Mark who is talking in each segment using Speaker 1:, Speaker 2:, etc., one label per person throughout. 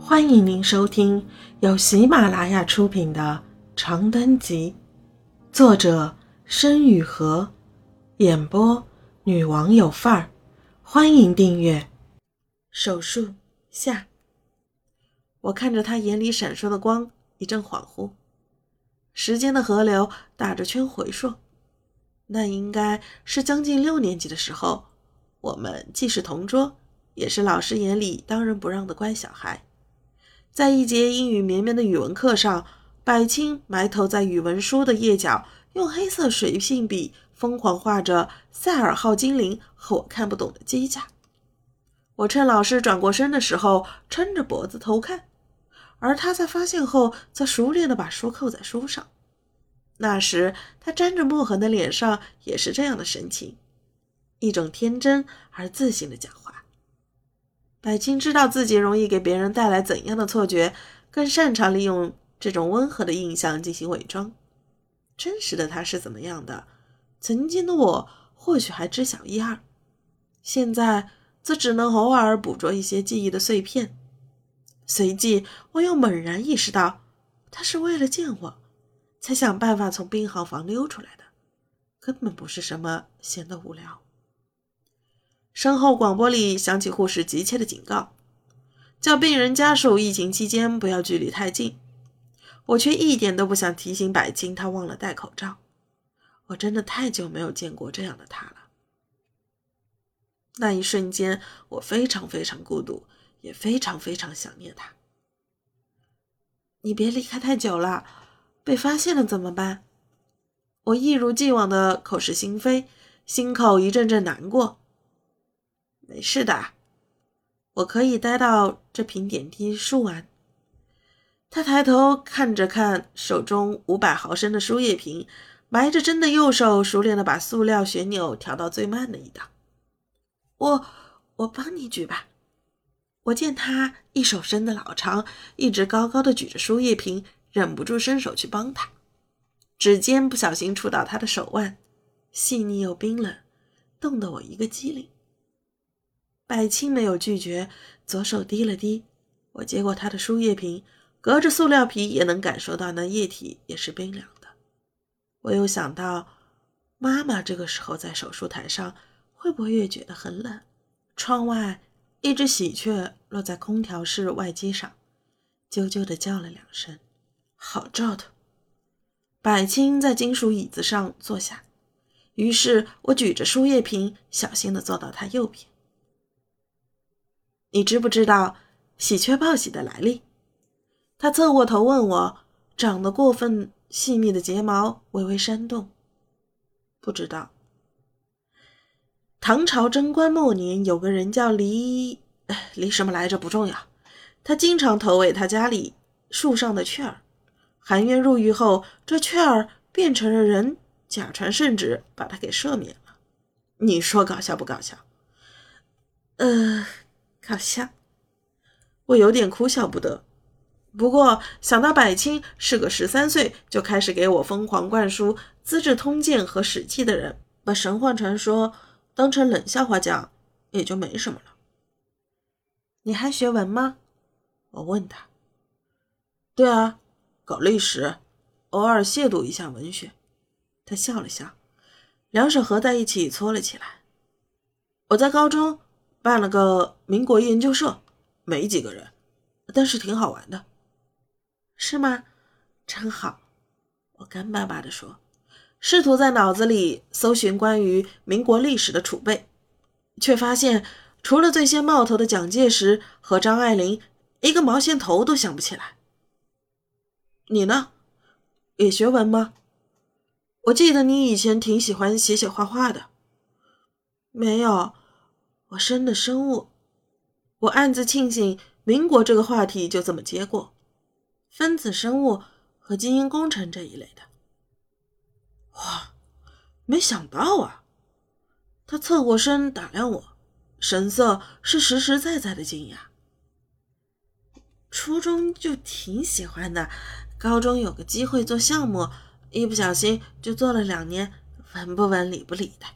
Speaker 1: 欢迎您收听由喜马拉雅出品的《长灯集》，作者申雨禾，演播女王有范儿。欢迎订阅。手术下，我看着他眼里闪烁的光，一阵恍惚。时间的河流打着圈回溯，那应该是将近六年级的时候。我们既是同桌，也是老师眼里当仁不让的乖小孩。在一节阴雨绵绵的语文课上，百青埋头在语文书的页角，用黑色水性笔疯狂画着赛尔号精灵和我看不懂的机甲。我趁老师转过身的时候，撑着脖子偷看，而他在发现后，则熟练地把书扣在书上。那时他沾着墨痕的脸上也是这样的神情，一种天真而自信的讲话。百青知道自己容易给别人带来怎样的错觉，更擅长利用这种温和的印象进行伪装。真实的他是怎么样的，曾经的我或许还知晓一二，现在则只能偶尔捕捉一些记忆的碎片。随即，我又猛然意识到，他是为了见我，才想办法从病号房溜出来的，根本不是什么闲得无聊。身后广播里响起护士急切的警告，叫病人家属疫情期间不要距离太近。我却一点都不想提醒百青，他忘了戴口罩。我真的太久没有见过这样的他了。那一瞬间，我非常非常孤独，也非常非常想念他。你别离开太久了，被发现了怎么办？我一如既往的口是心非，心口一阵阵难过。没事的，我可以待到这瓶点滴输完。他抬头看着看手中五百毫升的输液瓶，埋着针的右手熟练的把塑料旋钮调到最慢的一档。我我帮你举吧。我见他一手伸得老长，一直高高的举着输液瓶，忍不住伸手去帮他，指尖不小心触到他的手腕，细腻又冰冷，冻得我一个机灵。百青没有拒绝，左手低了低，我接过他的输液瓶，隔着塑料皮也能感受到那液体也是冰凉的。我又想到，妈妈这个时候在手术台上，会不会也觉得很冷？窗外一只喜鹊落在空调室外机上，啾啾地叫了两声，好兆头。百青在金属椅子上坐下，于是我举着输液瓶，小心地坐到他右边。你知不知道喜鹊报喜的来历？他侧过头问我，长得过分细密的睫毛微微扇动。不知道。唐朝贞观末年，有个人叫李，李什么来着？不重要。他经常投喂他家里树上的雀儿。含冤入狱后，这雀儿变成了人，假传圣旨，把他给赦免了。你说搞笑不搞笑？呃。好笑，我有点哭笑不得。不过想到百青是个十三岁就开始给我疯狂灌输《资治通鉴》和《史记》的人，把神话传说当成冷笑话讲，也就没什么了。你还学文吗？我问他。对啊，搞历史，偶尔亵渎一下文学。他笑了笑，两手合在一起搓了起来。我在高中。办了个民国研究社，没几个人，但是挺好玩的，是吗？真好。我干巴巴地说，试图在脑子里搜寻关于民国历史的储备，却发现除了最先冒头的蒋介石和张爱玲，一个毛线头都想不起来。你呢？也学文吗？我记得你以前挺喜欢写写画画的。没有。我生的生物，我暗自庆幸民国这个话题就这么接过，分子生物和基因工程这一类的。哇，没想到啊！他侧过身打量我，神色是实实在在的惊讶。初中就挺喜欢的，高中有个机会做项目，一不小心就做了两年，文不文理不理的。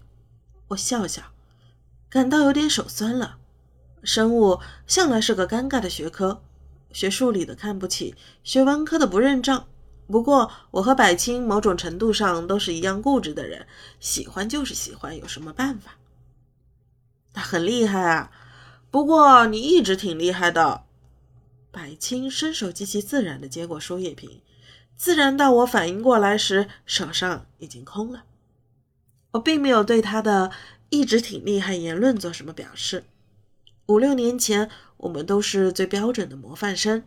Speaker 1: 我笑笑。感到有点手酸了。生物向来是个尴尬的学科，学数理的看不起，学文科的不认账。不过我和百青某种程度上都是一样固执的人，喜欢就是喜欢，有什么办法？他很厉害啊，不过你一直挺厉害的。百青伸手极其自然地接过输液瓶，自然到我反应过来时，手上已经空了。我并没有对他的一直挺厉害言论做什么表示。五六年前，我们都是最标准的模范生。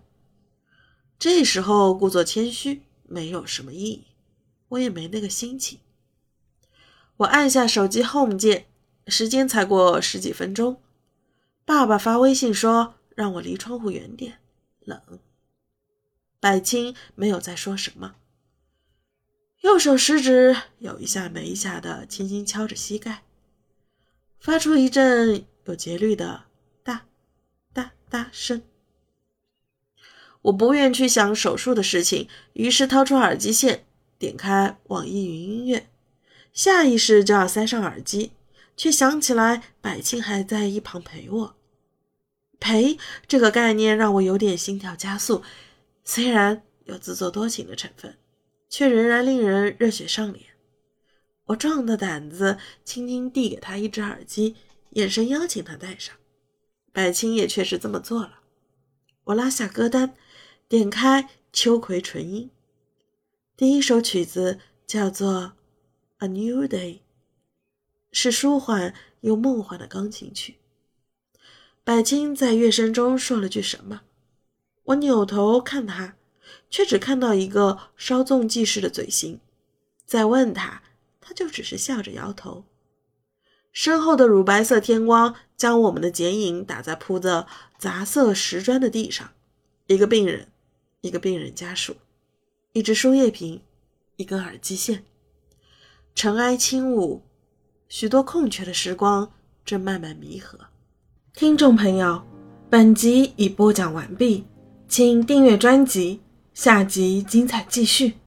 Speaker 1: 这时候故作谦虚没有什么意义，我也没那个心情。我按下手机 Home 键，时间才过十几分钟，爸爸发微信说让我离窗户远点。冷，百青没有再说什么，右手食指有一下没一下的轻轻敲着膝盖，发出一阵有节律的哒哒哒声。我不愿去想手术的事情，于是掏出耳机线，点开网易云音乐，下意识就要塞上耳机，却想起来百庆还在一旁陪我。陪这个概念让我有点心跳加速，虽然有自作多情的成分，却仍然令人热血上脸。我壮着胆子轻轻递给他一只耳机，眼神邀请他戴上。百青也确实这么做了。我拉下歌单，点开《秋葵纯音》，第一首曲子叫做《A New Day》，是舒缓又梦幻的钢琴曲。百青在乐声中说了句什么，我扭头看他，却只看到一个稍纵即逝的嘴型。再问他，他就只是笑着摇头。身后的乳白色天光将我们的剪影打在铺的杂色石砖的地上。一个病人，一个病人家属，一只输液瓶，一根耳机线。尘埃轻舞，许多空缺的时光正慢慢弥合。听众朋友，本集已播讲完毕，请订阅专辑，下集精彩继续。